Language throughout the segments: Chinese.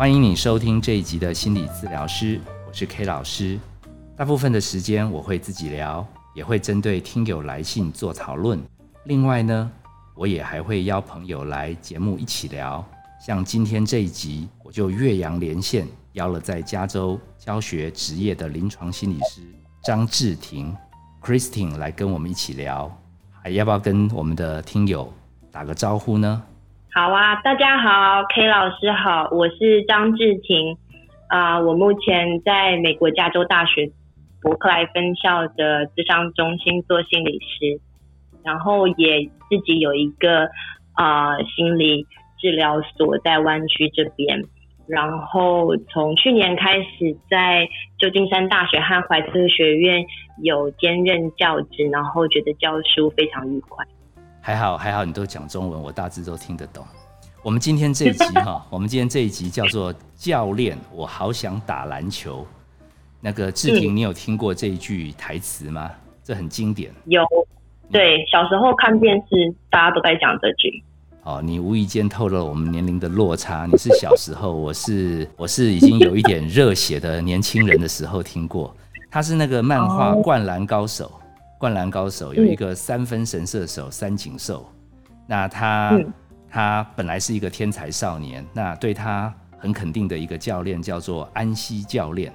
欢迎你收听这一集的心理治疗师，我是 K 老师。大部分的时间我会自己聊，也会针对听友来信做讨论。另外呢，我也还会邀朋友来节目一起聊。像今天这一集，我就岳阳连线邀了在加州教学职业的临床心理师张志婷 （Christine） 来跟我们一起聊。还要不要跟我们的听友打个招呼呢？好啊，大家好，K 老师好，我是张志婷啊，我目前在美国加州大学伯克莱分校的智商中心做心理师，然后也自己有一个啊心理治疗所在湾区这边，然后从去年开始在旧金山大学和怀特学院有兼任教职，然后觉得教书非常愉快。还好还好，你都讲中文，我大致都听得懂。我们今天这一集哈，我们今天这一集叫做“教练，我好想打篮球”。那个志平，你有听过这一句台词吗？这很经典。有，对，小时候看电视，大家都在讲这句。哦，你无意间透露我们年龄的落差。你是小时候，我是 我是已经有一点热血的年轻人的时候听过。他是那个漫画《灌篮高手》。灌篮高手有一个三分神射手三井寿，那他他本来是一个天才少年，那对他很肯定的一个教练叫做安西教练，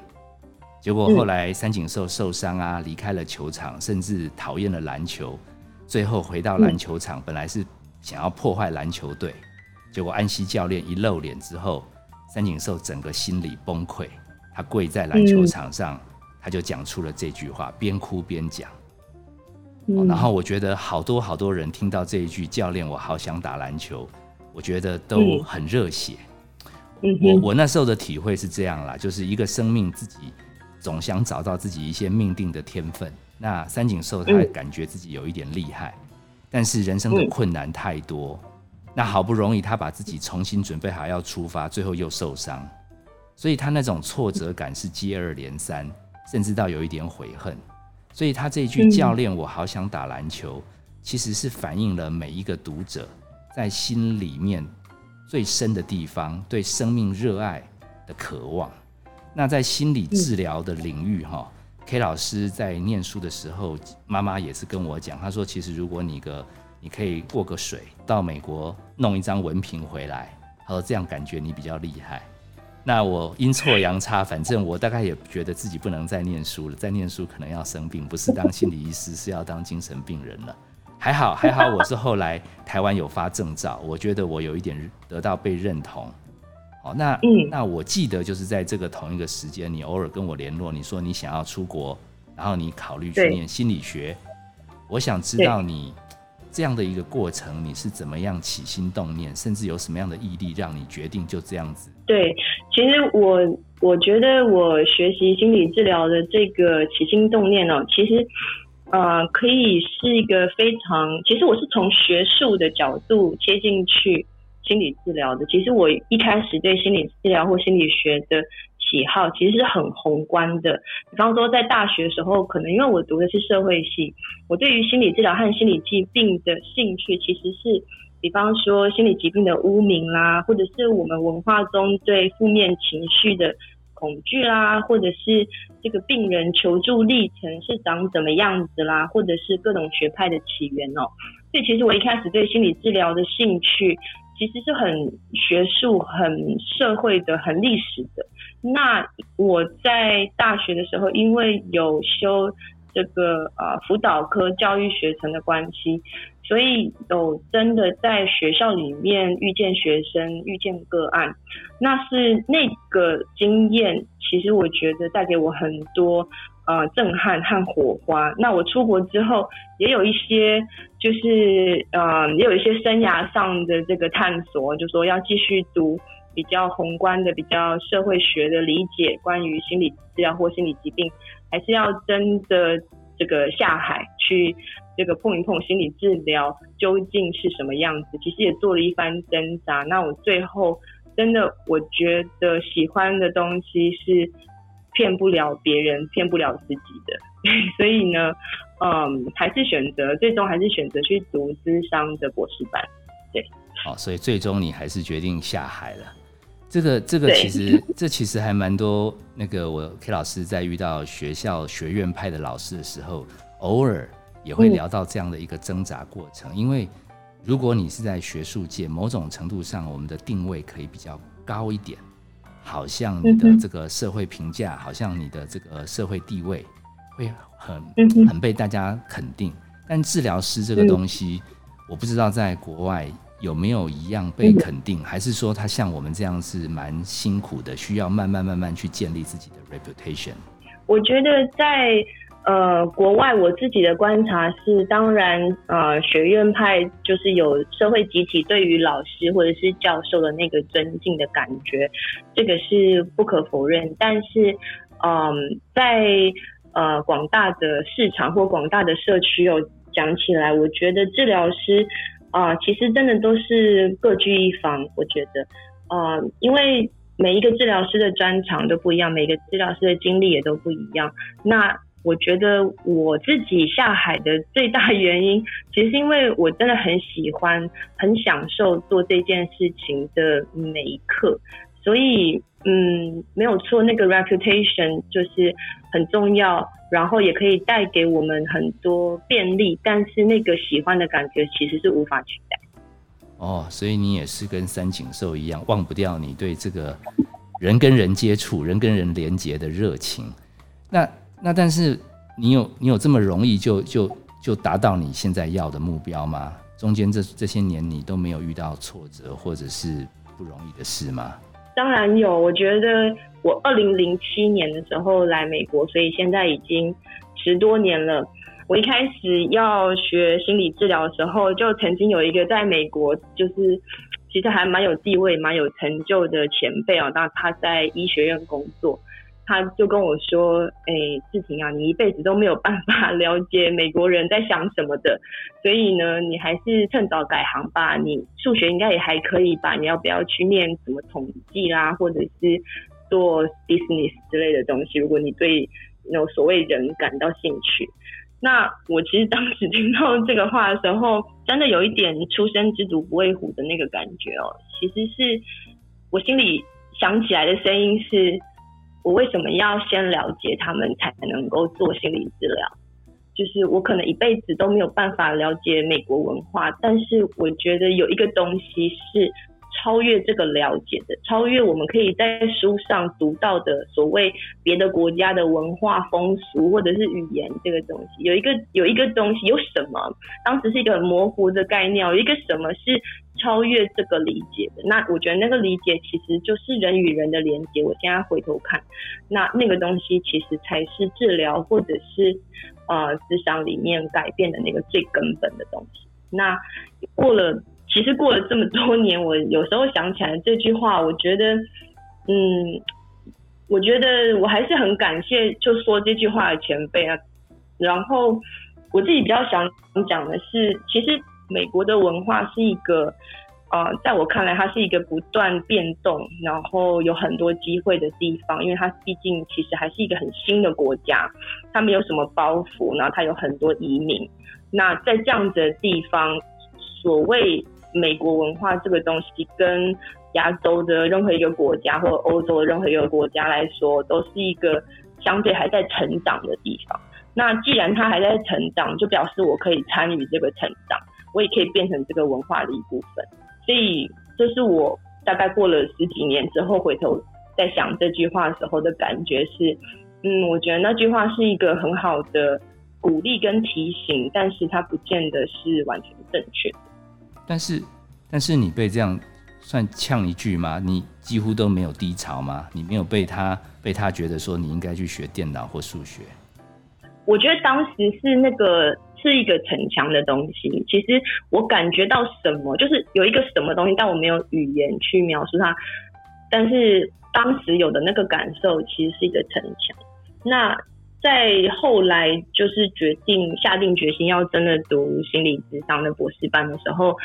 结果后来三井寿受伤啊，离开了球场，甚至讨厌了篮球，最后回到篮球场，本来是想要破坏篮球队，结果安西教练一露脸之后，三井寿整个心理崩溃，他跪在篮球场上，他就讲出了这句话，边哭边讲。然后我觉得好多好多人听到这一句“教练，我好想打篮球”，我觉得都很热血。我我那时候的体会是这样啦，就是一个生命自己总想找到自己一些命定的天分。那三井寿他感觉自己有一点厉害，但是人生的困难太多，那好不容易他把自己重新准备好要出发，最后又受伤，所以他那种挫折感是接二连三，甚至到有一点悔恨。所以他这一句“教练，我好想打篮球”，其实是反映了每一个读者在心里面最深的地方对生命热爱的渴望。那在心理治疗的领域，哈，K 老师在念书的时候，妈妈也是跟我讲，她说：“其实如果你个你可以过个水，到美国弄一张文凭回来，她说这样感觉你比较厉害。”那我阴错阳差，反正我大概也觉得自己不能再念书了，再念书可能要生病，不是当心理医师，是要当精神病人了。还好还好，我是后来台湾有发证照，我觉得我有一点得到被认同。好，那那我记得就是在这个同一个时间，你偶尔跟我联络，你说你想要出国，然后你考虑去念心理学，我想知道你。这样的一个过程，你是怎么样起心动念，甚至有什么样的毅力，让你决定就这样子？对，其实我我觉得我学习心理治疗的这个起心动念呢，其实呃可以是一个非常，其实我是从学术的角度切进去心理治疗的。其实我一开始对心理治疗或心理学的。喜好其实是很宏观的，比方说在大学时候，可能因为我读的是社会系，我对于心理治疗和心理疾病的兴趣其实是，比方说心理疾病的污名啦，或者是我们文化中对负面情绪的恐惧啦，或者是这个病人求助历程是长怎么样子啦，或者是各种学派的起源哦。所以其实我一开始对心理治疗的兴趣。其实是很学术、很社会的、很历史的。那我在大学的时候，因为有修这个呃辅导科教育学程的关系，所以有真的在学校里面遇见学生、遇见个案，那是那个经验。其实我觉得带给我很多。呃，震撼和火花。那我出国之后，也有一些，就是呃，也有一些生涯上的这个探索，就说要继续读比较宏观的、比较社会学的理解，关于心理治疗或心理疾病，还是要真的这个下海去这个碰一碰心理治疗究竟是什么样子。其实也做了一番挣扎。那我最后真的，我觉得喜欢的东西是。骗不了别人，骗不了自己的，所以呢，嗯，还是选择最终还是选择去读智商的博士班，对。好，所以最终你还是决定下海了。这个这个其实 这其实还蛮多。那个我 K 老师在遇到学校学院派的老师的时候，偶尔也会聊到这样的一个挣扎过程。因为如果你是在学术界，某种程度上我们的定位可以比较高一点，好像你的这个社会评价，好像你的这个社会地位会很很被大家肯定。但治疗师这个东西，我不知道在国外有没有一样被肯定，还是说他像我们这样是蛮辛苦的，需要慢慢慢慢去建立自己的 reputation。我觉得在呃国外，我自己的观察是，当然呃学院派就是有社会集体对于老师或者是教授的那个尊敬的感觉，这个是不可否认。但是嗯，在呃广大的市场或广大的社区有。讲起来，我觉得治疗师啊，其实真的都是各具一方。我觉得，呃，因为每一个治疗师的专长都不一样，每个治疗师的经历也都不一样。那我觉得我自己下海的最大原因，其实是因为我真的很喜欢、很享受做这件事情的每一刻，所以。嗯，没有错，那个 reputation 就是很重要，然后也可以带给我们很多便利，但是那个喜欢的感觉其实是无法取代。哦，所以你也是跟三井寿一样，忘不掉你对这个人跟人接触、人跟人连接的热情。那那但是你有你有这么容易就就就达到你现在要的目标吗？中间这这些年你都没有遇到挫折或者是不容易的事吗？当然有，我觉得我二零零七年的时候来美国，所以现在已经十多年了。我一开始要学心理治疗的时候，就曾经有一个在美国，就是其实还蛮有地位、蛮有成就的前辈啊，那他在医学院工作。他就跟我说：“哎，志婷啊，你一辈子都没有办法了解美国人在想什么的，所以呢，你还是趁早改行吧。你数学应该也还可以吧？你要不要去念什么统计啦，或者是做 business 之类的东西？如果你对那种所谓人感到兴趣，那我其实当时听到这个话的时候，真的有一点出生之犊不畏虎的那个感觉哦。其实是我心里想起来的声音是。”我为什么要先了解他们才能够做心理治疗？就是我可能一辈子都没有办法了解美国文化，但是我觉得有一个东西是。超越这个了解的，超越我们可以在书上读到的所谓别的国家的文化风俗或者是语言这个东西，有一个有一个东西有什么？当时是一个很模糊的概念，有一个什么是超越这个理解的？那我觉得那个理解其实就是人与人的连接。我现在回头看，那那个东西其实才是治疗或者是呃思想里面改变的那个最根本的东西。那过了。其实过了这么多年，我有时候想起来这句话，我觉得，嗯，我觉得我还是很感谢就说这句话的前辈啊。然后我自己比较想讲的是，其实美国的文化是一个，呃，在我看来，它是一个不断变动，然后有很多机会的地方，因为它毕竟其实还是一个很新的国家，它没有什么包袱，然后它有很多移民。那在这样子的地方，所谓美国文化这个东西，跟亚洲的任何一个国家或欧洲的任何一个国家来说，都是一个相对还在成长的地方。那既然它还在成长，就表示我可以参与这个成长，我也可以变成这个文化的一部分。所以，这是我大概过了十几年之后回头在想这句话时候的感觉是：嗯，我觉得那句话是一个很好的鼓励跟提醒，但是它不见得是完全正确。但是，但是你被这样算呛一句吗？你几乎都没有低潮吗？你没有被他被他觉得说你应该去学电脑或数学？我觉得当时是那个是一个逞强的东西。其实我感觉到什么，就是有一个什么东西，但我没有语言去描述它。但是当时有的那个感受，其实是一个逞强。那在后来就是决定下定决心要真的读心理智商的博士班的时候，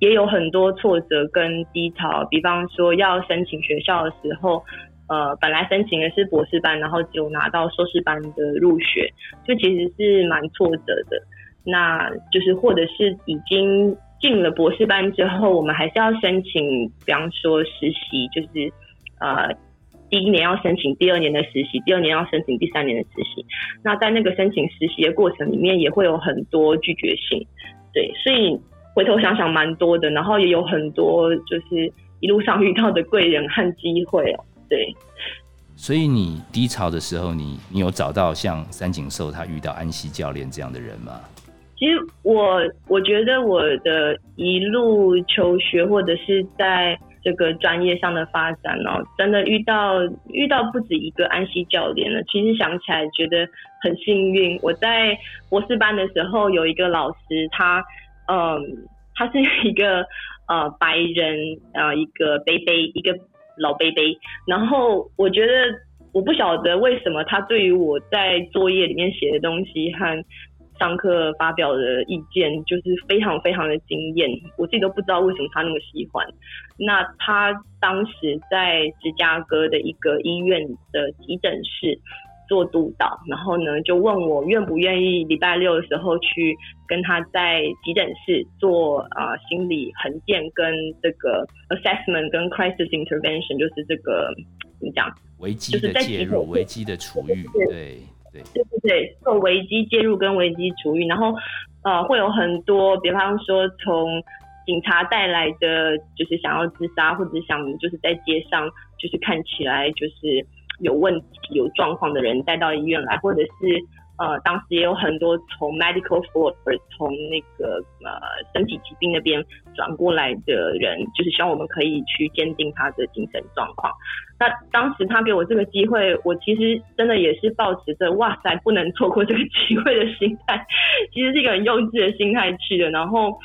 也有很多挫折跟低潮。比方说要申请学校的时候，呃，本来申请的是博士班，然后就拿到硕士班的入学，就其实是蛮挫折的。那就是或者是已经进了博士班之后，我们还是要申请，比方说实习，就是呃。第一年要申请第二年的实习，第二年要申请第三年的实习。那在那个申请实习的过程里面，也会有很多拒绝信，对，所以回头想想蛮多的。然后也有很多就是一路上遇到的贵人和机会哦，对。所以你低潮的时候，你你有找到像三井寿他遇到安西教练这样的人吗？其实我我觉得我的一路求学或者是在。这个专业上的发展哦，真的遇到遇到不止一个安息教练了。其实想起来觉得很幸运。我在博士班的时候有一个老师，他嗯，他是一个呃白人呃一个贝贝一个老贝贝。然后我觉得我不晓得为什么他对于我在作业里面写的东西和。上课发表的意见就是非常非常的惊艳，我自己都不知道为什么他那么喜欢。那他当时在芝加哥的一个医院的急诊室做督导，然后呢就问我愿不愿意礼拜六的时候去跟他在急诊室做啊心理横件跟这个 assessment 跟 crisis intervention，就是这个怎么讲？危机的介入，危机的处遇，对。对对对，做危机介入跟危机处理，然后呃会有很多，比方说从警察带来的，就是想要自杀或者想就是在街上就是看起来就是有问题有状况的人带到医院来，或者是。呃，当时也有很多从 medical floor 从那个呃身体疾病那边转过来的人，就是希望我们可以去鉴定他的精神状况。那当时他给我这个机会，我其实真的也是抱持着哇塞不能错过这个机会的心态，其实是一个很幼稚的心态去的，然后。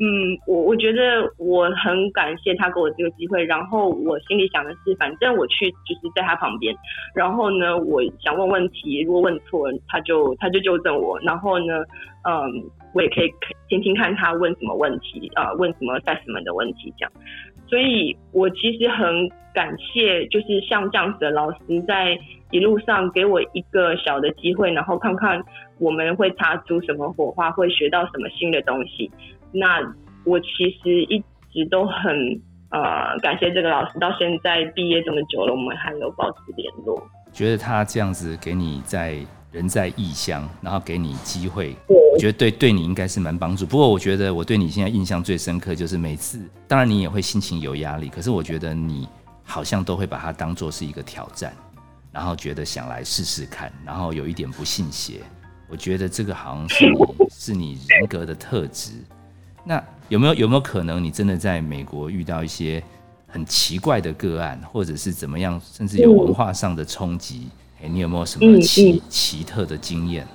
嗯，我我觉得我很感谢他给我这个机会，然后我心里想的是，反正我去就是在他旁边，然后呢，我想问问题，如果问错，他就他就纠正我，然后呢，嗯，我也可以听听看他问什么问题啊，问什么在什么的问题这样，所以我其实很感谢，就是像这样子的老师在一路上给我一个小的机会，然后看看我们会擦出什么火花，会学到什么新的东西。那我其实一直都很呃感谢这个老师，到现在毕业这么久了，我们还有保持联络。觉得他这样子给你在人在异乡，然后给你机会，我觉得对对你应该是蛮帮助。不过我觉得我对你现在印象最深刻就是每次，当然你也会心情有压力，可是我觉得你好像都会把它当做是一个挑战，然后觉得想来试试看，然后有一点不信邪。我觉得这个好像是你是你人格的特质。那有没有有没有可能你真的在美国遇到一些很奇怪的个案，或者是怎么样，甚至有文化上的冲击？哎，你有没有什么奇奇特的经验？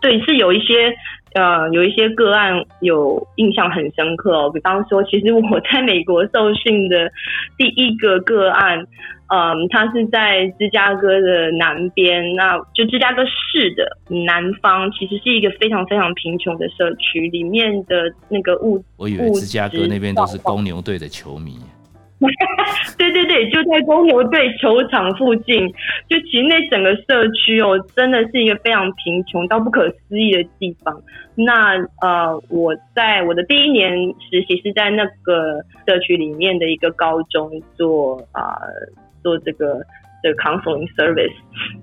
对，是有一些呃，有一些个案有印象很深刻哦。比方说，其实我在美国受训的第一个个案。嗯，他是在芝加哥的南边，那就芝加哥市的南方，其实是一个非常非常贫穷的社区，里面的那个物，我以为芝加哥那边都是公牛队的球迷。对对对，就在公牛队球场附近，就其实那整个社区哦，真的是一个非常贫穷到不可思议的地方。那呃，我在我的第一年实习是在那个社区里面的一个高中做啊。做这个的 counseling service，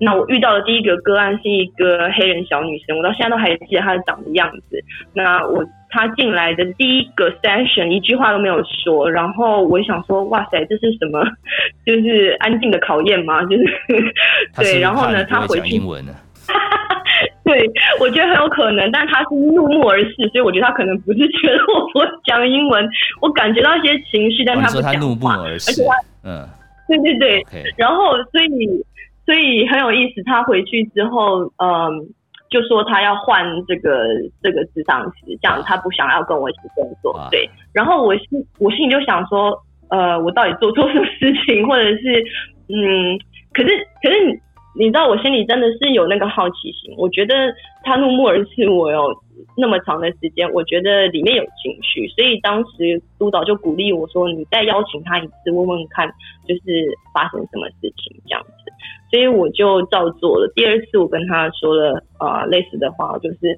那我遇到的第一个个案是一个黑人小女生，我到现在都还记得她长的样子。那我她进来的第一个 session 一句话都没有说，然后我想说，哇塞，这是什么？就是安静的考验吗？就是对，然后呢，她回去英文呢？对，我觉得很有可能，但他是怒目而视，所以我觉得他可能不是觉得我不讲英文，我感觉到一些情绪，但他不讲话，而且嗯。对对对，然后所以所以很有意思。他回去之后，嗯，就说他要换这个这个智商师，这样他不想要跟我一起工作。对，然后我心我心里就想说，呃，我到底做错什么事情，或者是嗯，可是可是你知道，我心里真的是有那个好奇心。我觉得他怒目而视我有那么长的时间，我觉得里面有情绪，所以当时督导就鼓励我说：“你再邀请他一次，问问看，就是发生什么事情这样子。”所以我就照做了。第二次我跟他说了啊类似的话，就是：“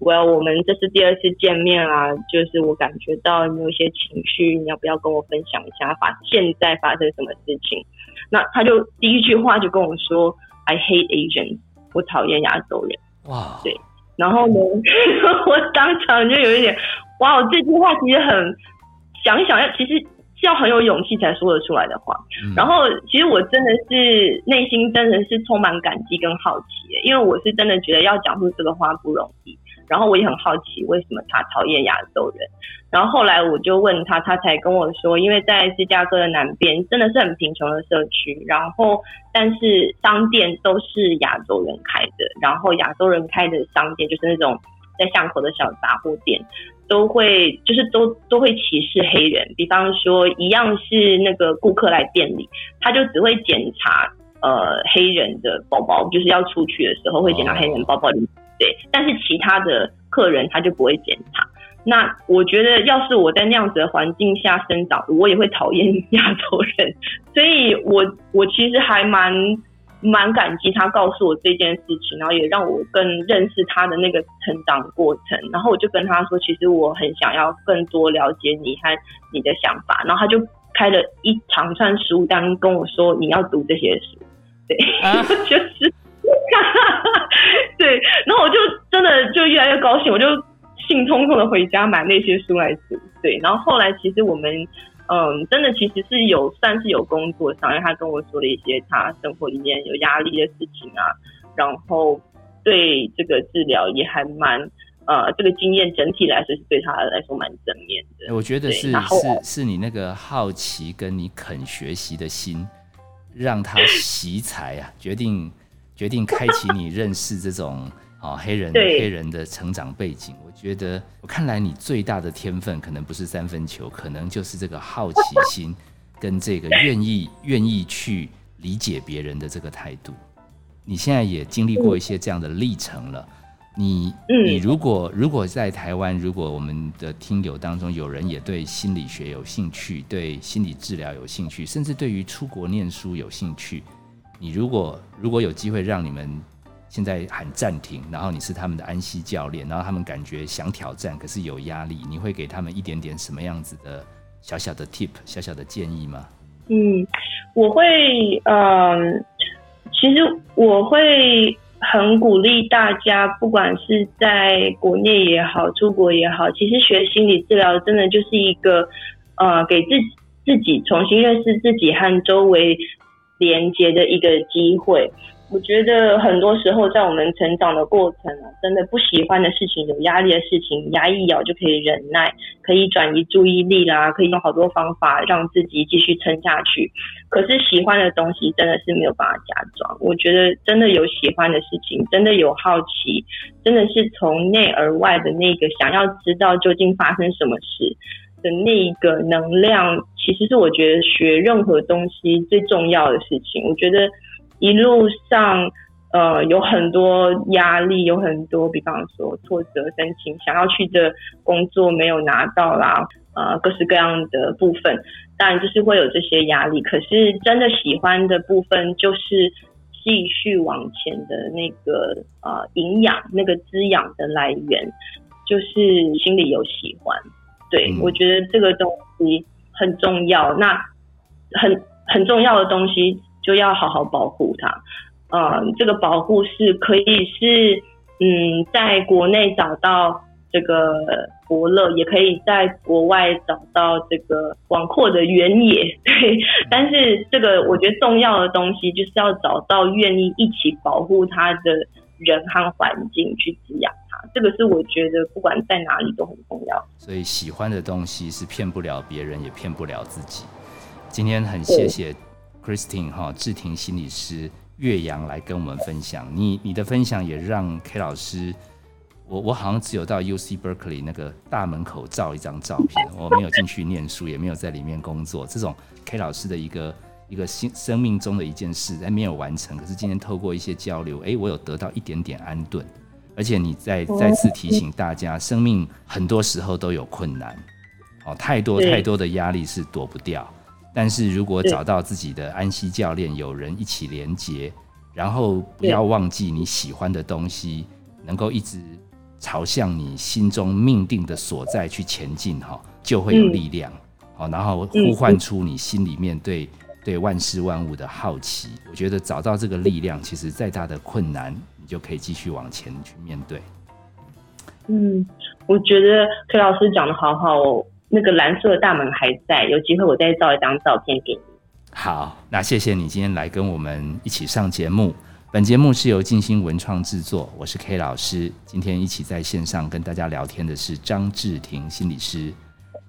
我要我们这是第二次见面啊，就是我感觉到你有一些情绪，你要不要跟我分享一下发现在发生什么事情？”那他就第一句话就跟我说：“I hate Asians，我讨厌亚洲人。”哇，对。然后呢，我当场就有一点，哇，这句话其实很想想，要其实要很有勇气才说得出来的话。然后，其实我真的是内心真的是充满感激跟好奇，因为我是真的觉得要讲出这个话不容易。然后我也很好奇，为什么他讨厌亚洲人？然后后来我就问他，他才跟我说，因为在芝加哥的南边真的是很贫穷的社区，然后但是商店都是亚洲人开的，然后亚洲人开的商店就是那种在巷口的小杂货店，都会就是都都会歧视黑人。比方说，一样是那个顾客来店里，他就只会检查呃黑人的包包，就是要出去的时候会检查黑人包包里。对，但是其他的客人他就不会检查。那我觉得，要是我在那样子的环境下生长，我也会讨厌亚洲人。所以，我我其实还蛮蛮感激他告诉我这件事情，然后也让我更认识他的那个成长过程。然后我就跟他说，其实我很想要更多了解你和你的想法。然后他就开了一长串书单跟我说，你要读这些书。对，就是。对，然后我就真的就越来越高兴，我就兴冲冲的回家买那些书来读。对，然后后来其实我们嗯，真的其实是有算是有工作上，因为他跟我说了一些他生活里面有压力的事情啊，然后对这个治疗也还蛮呃，这个经验整体来说是对他来说蛮正面的。我觉得是是是你那个好奇跟你肯学习的心，让他习才啊，决定。决定开启你认识这种啊黑人黑人的成长背景，我觉得我看来你最大的天分可能不是三分球，可能就是这个好奇心跟这个愿意愿意去理解别人的这个态度。你现在也经历过一些这样的历程了，你你如果如果在台湾，如果我们的听友当中有人也对心理学有兴趣，对心理治疗有兴趣，甚至对于出国念书有兴趣。你如果如果有机会让你们现在喊暂停，然后你是他们的安息教练，然后他们感觉想挑战，可是有压力，你会给他们一点点什么样子的小小的 tip、小小的建议吗？嗯，我会，嗯，其实我会很鼓励大家，不管是在国内也好，出国也好，其实学心理治疗真的就是一个，呃，给自自己重新认识自己和周围。连接的一个机会，我觉得很多时候在我们成长的过程啊，真的不喜欢的事情、有压力的事情，牙一咬就可以忍耐，可以转移注意力啦，可以用好多方法让自己继续撑下去。可是喜欢的东西真的是没有办法假装。我觉得真的有喜欢的事情，真的有好奇，真的是从内而外的那个想要知道究竟发生什么事。的那一个能量，其实是我觉得学任何东西最重要的事情。我觉得一路上，呃，有很多压力，有很多，比方说挫折、申请想要去的工作没有拿到啦，呃，各式各样的部分，当然就是会有这些压力。可是真的喜欢的部分，就是继续往前的那个呃营养，那个滋养的来源，就是心里有喜欢。对，我觉得这个东西很重要。那很很重要的东西，就要好好保护它。嗯，这个保护是可以是嗯，在国内找到这个伯乐，也可以在国外找到这个广阔的原野。对，但是这个我觉得重要的东西，就是要找到愿意一起保护它的人和环境去滋养。这个是我觉得不管在哪里都很重要，所以喜欢的东西是骗不了别人，也骗不了自己。今天很谢谢 Christine 哈志婷心理师岳阳来跟我们分享，你你的分享也让 K 老师，我我好像只有到 UC Berkeley 那个大门口照一张照片，我没有进去念书，也没有在里面工作。这种 K 老师的一个一个心生命中的一件事，还没有完成，可是今天透过一些交流，哎，我有得到一点点安顿。而且你再再次提醒大家，生命很多时候都有困难，哦，太多太多的压力是躲不掉。但是如果找到自己的安息教练，有人一起连接，然后不要忘记你喜欢的东西，能够一直朝向你心中命定的所在去前进，哈，就会有力量。好，然后呼唤出你心里面对。对万事万物的好奇。我觉得找到这个力量，其实再大的困难，你就可以继续往前去面对。嗯，我觉得 K 老师讲的好好哦。那个蓝色的大门还在，有机会我再照一张照片给你。好，那谢谢你今天来跟我们一起上节目。本节目是由静心文创制作，我是 K 老师。今天一起在线上跟大家聊天的是张志婷心理师。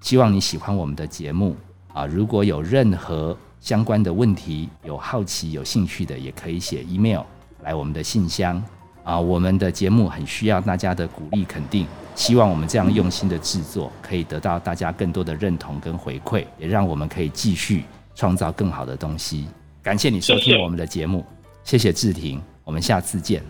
希望你喜欢我们的节目啊！如果有任何相关的问题，有好奇、有兴趣的，也可以写 email 来我们的信箱啊。我们的节目很需要大家的鼓励肯定。希望我们这样用心的制作，可以得到大家更多的认同跟回馈，也让我们可以继续创造更好的东西。感谢你收听我们的节目，谢谢志婷，我们下次见。